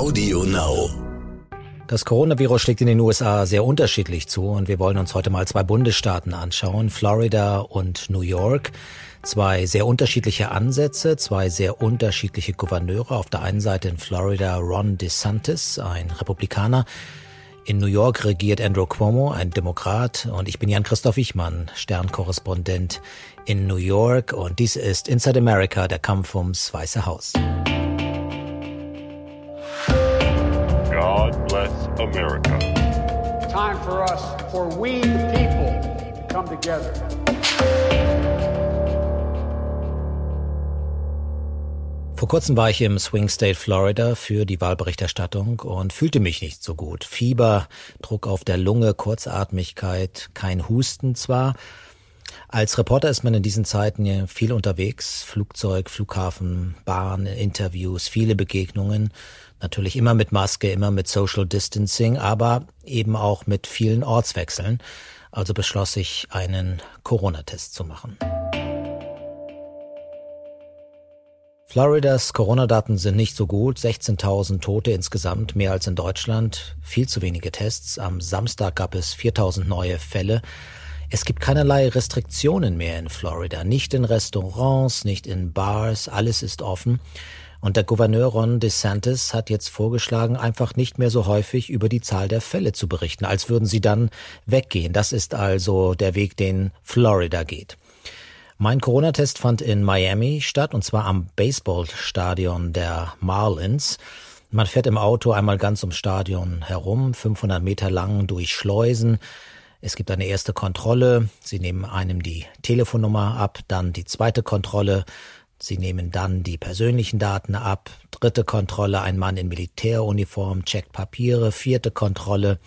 Audio Now. Das Coronavirus schlägt in den USA sehr unterschiedlich zu und wir wollen uns heute mal zwei Bundesstaaten anschauen, Florida und New York. Zwei sehr unterschiedliche Ansätze, zwei sehr unterschiedliche Gouverneure. Auf der einen Seite in Florida Ron DeSantis, ein Republikaner. In New York regiert Andrew Cuomo, ein Demokrat. Und ich bin Jan-Christoph Wichmann, Sternkorrespondent in New York. Und dies ist Inside America, der Kampf ums Weiße Haus. America. Time for us, for we the people, to come together. Vor kurzem war ich im Swing State Florida für die Wahlberichterstattung und fühlte mich nicht so gut. Fieber, Druck auf der Lunge, Kurzatmigkeit, kein Husten zwar. Als Reporter ist man in diesen Zeiten viel unterwegs. Flugzeug, Flughafen, Bahn, Interviews, viele Begegnungen. Natürlich immer mit Maske, immer mit Social Distancing, aber eben auch mit vielen Ortswechseln. Also beschloss ich, einen Corona-Test zu machen. Floridas Corona-Daten sind nicht so gut. 16.000 Tote insgesamt, mehr als in Deutschland. Viel zu wenige Tests. Am Samstag gab es 4.000 neue Fälle. Es gibt keinerlei Restriktionen mehr in Florida. Nicht in Restaurants, nicht in Bars. Alles ist offen. Und der Gouverneur Ron DeSantis hat jetzt vorgeschlagen, einfach nicht mehr so häufig über die Zahl der Fälle zu berichten, als würden sie dann weggehen. Das ist also der Weg, den Florida geht. Mein Corona-Test fand in Miami statt, und zwar am Baseballstadion der Marlins. Man fährt im Auto einmal ganz ums Stadion herum, 500 Meter lang durch Schleusen. Es gibt eine erste Kontrolle. Sie nehmen einem die Telefonnummer ab, dann die zweite Kontrolle. Sie nehmen dann die persönlichen Daten ab. Dritte Kontrolle, ein Mann in Militäruniform checkt Papiere. Vierte Kontrolle.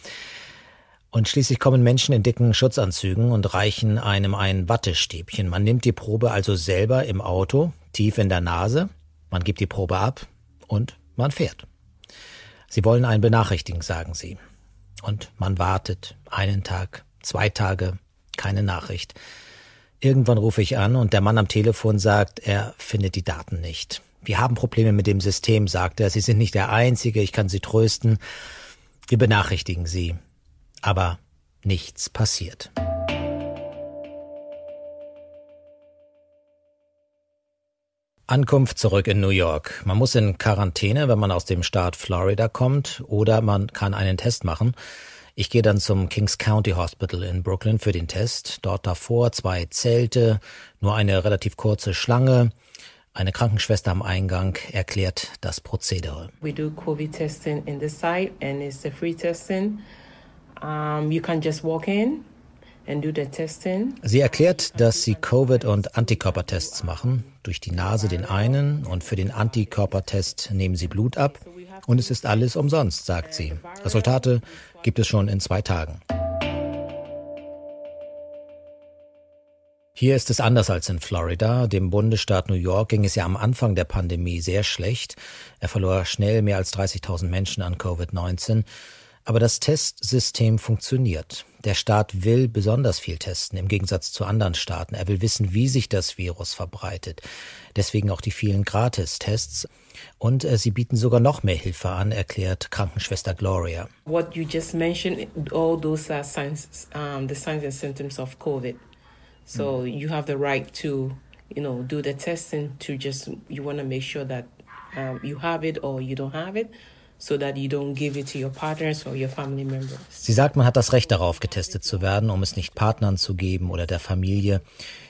Und schließlich kommen Menschen in dicken Schutzanzügen und reichen einem ein Wattestäbchen. Man nimmt die Probe also selber im Auto, tief in der Nase, man gibt die Probe ab und man fährt. Sie wollen einen benachrichtigen, sagen sie. Und man wartet einen Tag, zwei Tage, keine Nachricht. Irgendwann rufe ich an und der Mann am Telefon sagt, er findet die Daten nicht. Wir haben Probleme mit dem System, sagt er. Sie sind nicht der Einzige, ich kann Sie trösten. Wir benachrichtigen Sie aber nichts passiert. Ankunft zurück in New York. Man muss in Quarantäne, wenn man aus dem Staat Florida kommt, oder man kann einen Test machen. Ich gehe dann zum Kings County Hospital in Brooklyn für den Test. Dort davor zwei Zelte, nur eine relativ kurze Schlange. Eine Krankenschwester am Eingang erklärt das Prozedere. We do COVID testing in the site and it's a free testing. Um, you can just walk in Sie erklärt, dass sie Covid- und Antikörpertests machen. Durch die Nase den einen und für den Antikörpertest nehmen sie Blut ab. Und es ist alles umsonst, sagt sie. Resultate gibt es schon in zwei Tagen. Hier ist es anders als in Florida. Dem Bundesstaat New York ging es ja am Anfang der Pandemie sehr schlecht. Er verlor schnell mehr als 30.000 Menschen an Covid-19. Aber das Testsystem funktioniert. Der Staat will besonders viel testen, im Gegensatz zu anderen Staaten. Er will wissen, wie sich das Virus verbreitet. Deswegen auch die vielen Gratistests. Und äh, sie bieten sogar noch mehr Hilfe an, erklärt Krankenschwester Gloria. What you just mentioned, all those are signs, um, the signs and symptoms of COVID. So mm. you have the right to, you know, do the testing to just, you want to make sure that um, you have it or you don't have it so that you don't give it to your partners or your family members. Sie sagt, man hat das Recht darauf, getestet zu werden, um es nicht Partnern zu geben oder der Familie.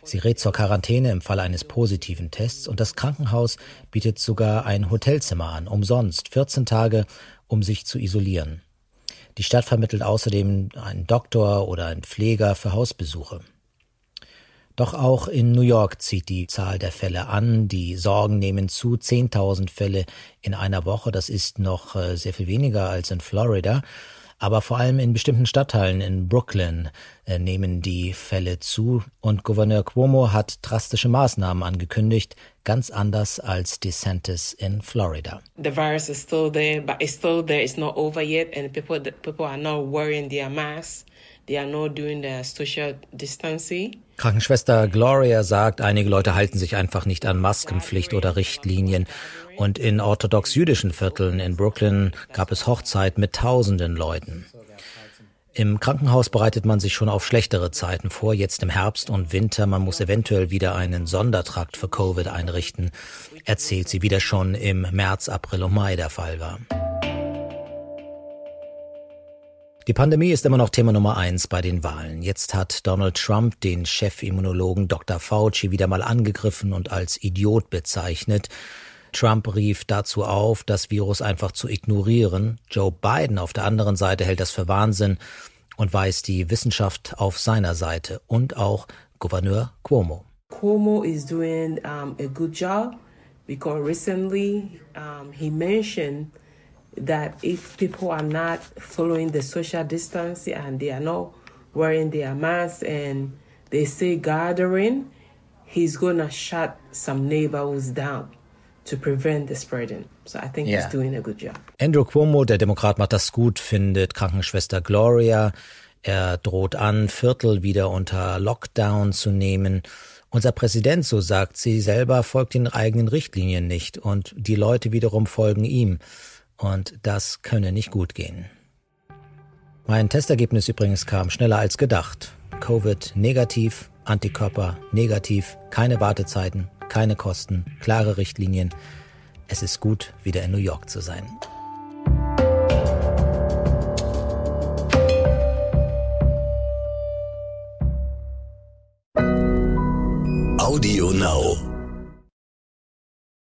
Sie rät zur Quarantäne im Fall eines positiven Tests und das Krankenhaus bietet sogar ein Hotelzimmer an, umsonst, 14 Tage, um sich zu isolieren. Die Stadt vermittelt außerdem einen Doktor oder einen Pfleger für Hausbesuche. Doch auch in New York zieht die Zahl der Fälle an. Die Sorgen nehmen zu. 10.000 Fälle in einer Woche. Das ist noch äh, sehr viel weniger als in Florida. Aber vor allem in bestimmten Stadtteilen in Brooklyn nehmen die Fälle zu und Gouverneur Cuomo hat drastische Maßnahmen angekündigt, ganz anders als DeSantis in Florida. The virus is still there, but it's still there. It's not over yet, and people people are not wearing their masks. They are not doing the social distancing. Krankenschwester Gloria sagt, einige Leute halten sich einfach nicht an Maskenpflicht oder Richtlinien. Und in orthodox-jüdischen Vierteln in Brooklyn gab es Hochzeit mit tausenden Leuten. Im Krankenhaus bereitet man sich schon auf schlechtere Zeiten vor, jetzt im Herbst und Winter. Man muss eventuell wieder einen Sondertrakt für Covid einrichten, erzählt sie, wie das schon im März, April und Mai der Fall war. Die Pandemie ist immer noch Thema Nummer eins bei den Wahlen. Jetzt hat Donald Trump den Chefimmunologen Dr. Fauci wieder mal angegriffen und als Idiot bezeichnet. Trump rief dazu auf, das Virus einfach zu ignorieren. Joe Biden auf der anderen Seite hält das für Wahnsinn und weist die Wissenschaft auf seiner Seite und auch Gouverneur Cuomo. Cuomo is doing um, a good job because recently um, he mentioned that if people are not following the social distancing and they are not wearing their masks and they say gathering, he's gonna shut some neighborhoods down to prevent the spreading. So I think yeah. he's doing a good job. Andrew Cuomo, der Demokrat, macht das gut, findet Krankenschwester Gloria. Er droht an, Viertel wieder unter Lockdown zu nehmen. Unser Präsident, so sagt sie, selber folgt den eigenen Richtlinien nicht und die Leute wiederum folgen ihm. Und das könne nicht gut gehen. Mein Testergebnis übrigens kam schneller als gedacht. Covid negativ, Antikörper negativ, keine Wartezeiten, keine Kosten, klare Richtlinien. Es ist gut, wieder in New York zu sein. Audio